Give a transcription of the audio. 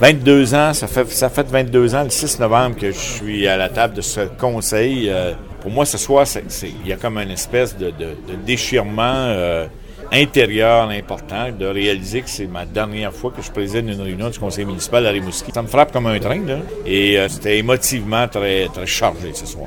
22 ans, ça fait, ça fait 22 ans, le 6 novembre, que je suis à la table de ce conseil. Euh, pour moi, ce soir, il y a comme une espèce de, déchirement euh, intérieur important de réaliser que c'est ma dernière fois que je préside une réunion du conseil municipal à Rimouski. Ça me frappe comme un train, là. Et euh, c'était émotivement très, très chargé ce soir.